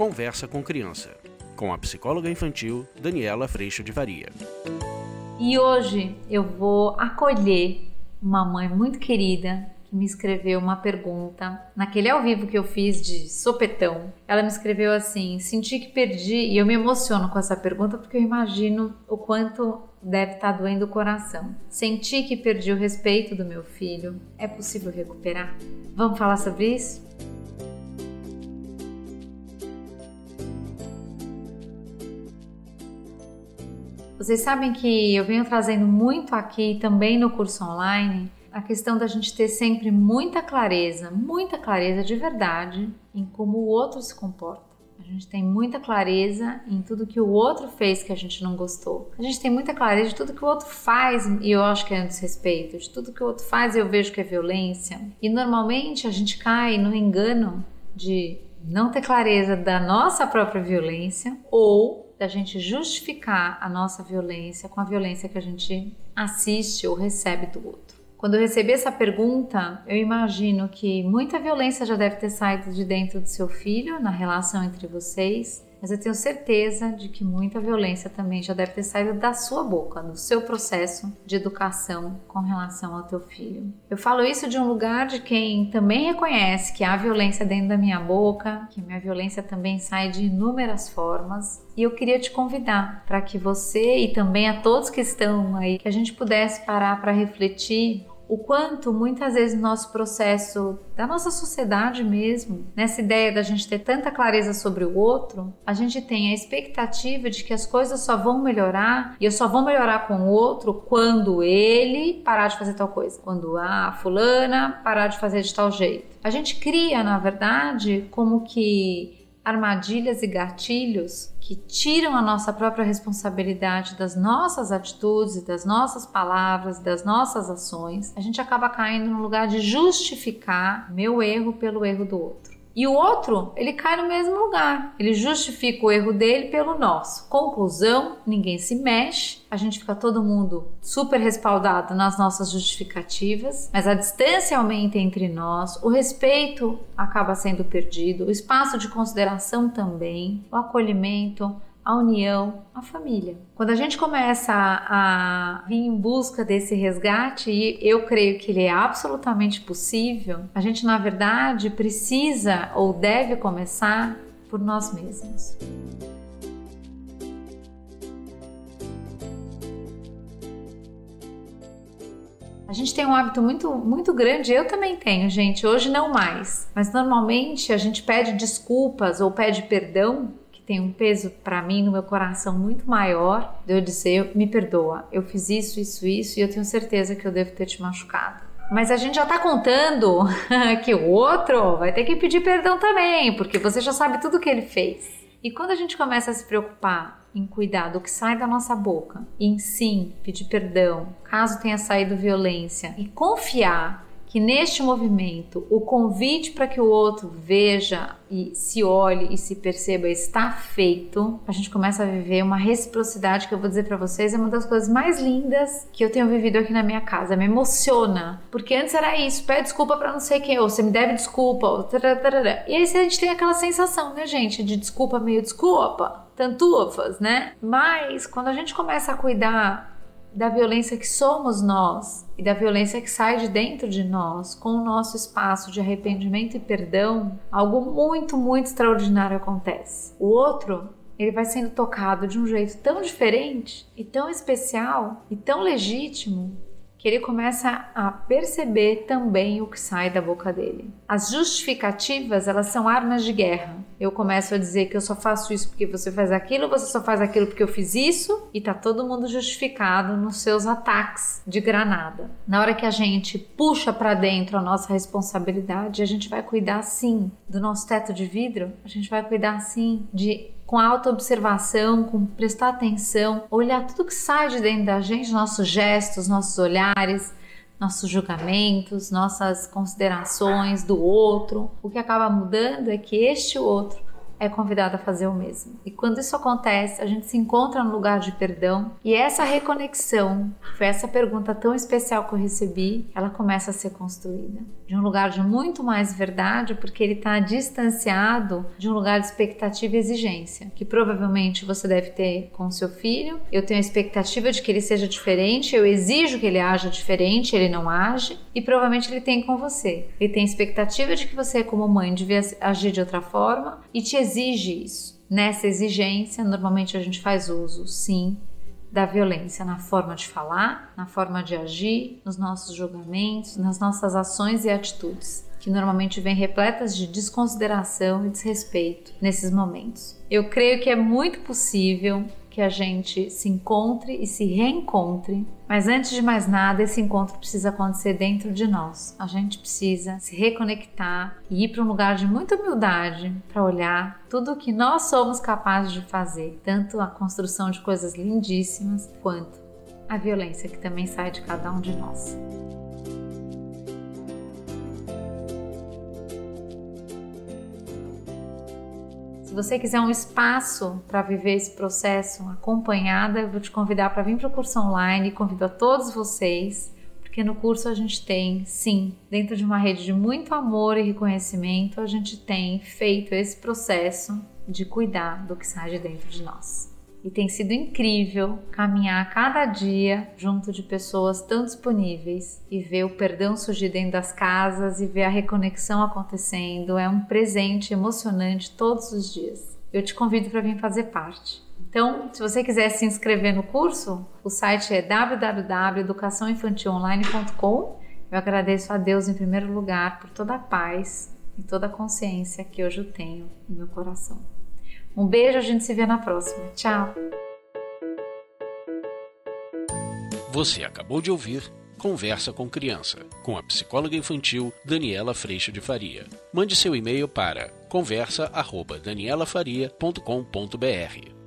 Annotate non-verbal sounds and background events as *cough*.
Conversa com Criança, com a psicóloga infantil Daniela Freixo de Varia. E hoje eu vou acolher uma mãe muito querida que me escreveu uma pergunta naquele ao vivo que eu fiz de sopetão. Ela me escreveu assim: senti que perdi, e eu me emociono com essa pergunta porque eu imagino o quanto deve estar doendo o coração. Senti que perdi o respeito do meu filho. É possível recuperar? Vamos falar sobre isso? Vocês sabem que eu venho trazendo muito aqui também no curso online a questão da gente ter sempre muita clareza, muita clareza de verdade em como o outro se comporta. A gente tem muita clareza em tudo que o outro fez que a gente não gostou. A gente tem muita clareza de tudo que o outro faz e eu acho que é um desrespeito. De tudo que o outro faz eu vejo que é violência. E normalmente a gente cai no engano de não ter clareza da nossa própria violência ou da gente justificar a nossa violência com a violência que a gente assiste ou recebe do outro. Quando eu recebi essa pergunta, eu imagino que muita violência já deve ter saído de dentro do seu filho na relação entre vocês mas eu tenho certeza de que muita violência também já deve ter saído da sua boca, no seu processo de educação com relação ao teu filho. Eu falo isso de um lugar de quem também reconhece que há violência dentro da minha boca, que minha violência também sai de inúmeras formas. E eu queria te convidar para que você e também a todos que estão aí, que a gente pudesse parar para refletir o quanto muitas vezes no nosso processo da nossa sociedade mesmo, nessa ideia da gente ter tanta clareza sobre o outro, a gente tem a expectativa de que as coisas só vão melhorar e eu só vou melhorar com o outro quando ele parar de fazer tal coisa, quando a fulana parar de fazer de tal jeito. A gente cria, na verdade, como que armadilhas e gatilhos que tiram a nossa própria responsabilidade das nossas atitudes, das nossas palavras, das nossas ações, a gente acaba caindo no lugar de justificar meu erro pelo erro do outro. E o outro, ele cai no mesmo lugar. Ele justifica o erro dele pelo nosso. Conclusão: ninguém se mexe, a gente fica todo mundo super respaldado nas nossas justificativas, mas a distância aumenta entre nós, o respeito acaba sendo perdido, o espaço de consideração também, o acolhimento a união, a família. Quando a gente começa a, a vir em busca desse resgate, e eu creio que ele é absolutamente possível, a gente na verdade precisa ou deve começar por nós mesmos. A gente tem um hábito muito, muito grande, eu também tenho, gente, hoje não mais, mas normalmente a gente pede desculpas ou pede perdão tem um peso para mim no meu coração muito maior de eu dizer, me perdoa, eu fiz isso, isso, isso e eu tenho certeza que eu devo ter te machucado. Mas a gente já tá contando *laughs* que o outro vai ter que pedir perdão também, porque você já sabe tudo que ele fez. E quando a gente começa a se preocupar em cuidar do que sai da nossa boca, em sim pedir perdão, caso tenha saído violência, e confiar que neste movimento o convite para que o outro veja e se olhe e se perceba está feito, a gente começa a viver uma reciprocidade que eu vou dizer para vocês é uma das coisas mais lindas que eu tenho vivido aqui na minha casa. Me emociona, porque antes era isso, pede desculpa para não sei quem, ou você me deve desculpa, ou tararara. e aí a gente tem aquela sensação, né, gente, de desculpa meio desculpa, tantufas, né? Mas quando a gente começa a cuidar da violência que somos nós e da violência que sai de dentro de nós, com o nosso espaço de arrependimento e perdão, algo muito, muito extraordinário acontece. O outro, ele vai sendo tocado de um jeito tão diferente e tão especial e tão legítimo que ele começa a perceber também o que sai da boca dele. As justificativas, elas são armas de guerra. Eu começo a dizer que eu só faço isso porque você faz aquilo, você só faz aquilo porque eu fiz isso, e tá todo mundo justificado nos seus ataques de granada. Na hora que a gente puxa para dentro a nossa responsabilidade, a gente vai cuidar sim do nosso teto de vidro, a gente vai cuidar sim de com auto-observação, com prestar atenção, olhar tudo que sai de dentro da gente, nossos gestos, nossos olhares, nossos julgamentos, nossas considerações do outro. O que acaba mudando é que este outro é convidado a fazer o mesmo. E quando isso acontece, a gente se encontra no lugar de perdão e essa reconexão, foi essa pergunta tão especial que eu recebi, ela começa a ser construída. De um lugar de muito mais verdade, porque ele está distanciado de um lugar de expectativa e exigência, que provavelmente você deve ter com seu filho. Eu tenho a expectativa de que ele seja diferente, eu exijo que ele haja diferente, ele não age, e provavelmente ele tem com você. Ele tem a expectativa de que você, como mãe, devia agir de outra forma e te isso. Nessa exigência, normalmente a gente faz uso, sim, da violência na forma de falar, na forma de agir, nos nossos julgamentos, nas nossas ações e atitudes, que normalmente vêm repletas de desconsideração e desrespeito nesses momentos. Eu creio que é muito possível que a gente se encontre e se reencontre. Mas antes de mais nada, esse encontro precisa acontecer dentro de nós. A gente precisa se reconectar e ir para um lugar de muita humildade para olhar tudo o que nós somos capazes de fazer, tanto a construção de coisas lindíssimas quanto a violência que também sai de cada um de nós. Se você quiser um espaço para viver esse processo acompanhada, eu vou te convidar para vir para o curso online. Convido a todos vocês, porque no curso a gente tem, sim, dentro de uma rede de muito amor e reconhecimento, a gente tem feito esse processo de cuidar do que sai de dentro de nós. E tem sido incrível caminhar cada dia junto de pessoas tão disponíveis e ver o perdão surgir dentro das casas e ver a reconexão acontecendo. É um presente emocionante todos os dias. Eu te convido para vir fazer parte. Então, se você quiser se inscrever no curso, o site é www.educaçãoinfantilonline.com. Eu agradeço a Deus em primeiro lugar por toda a paz e toda a consciência que hoje eu tenho no meu coração. Um beijo, a gente se vê na próxima. Tchau! Você acabou de ouvir Conversa com Criança, com a psicóloga infantil Daniela Freixo de Faria. Mande seu e-mail para conversa@danielafaria.com.br.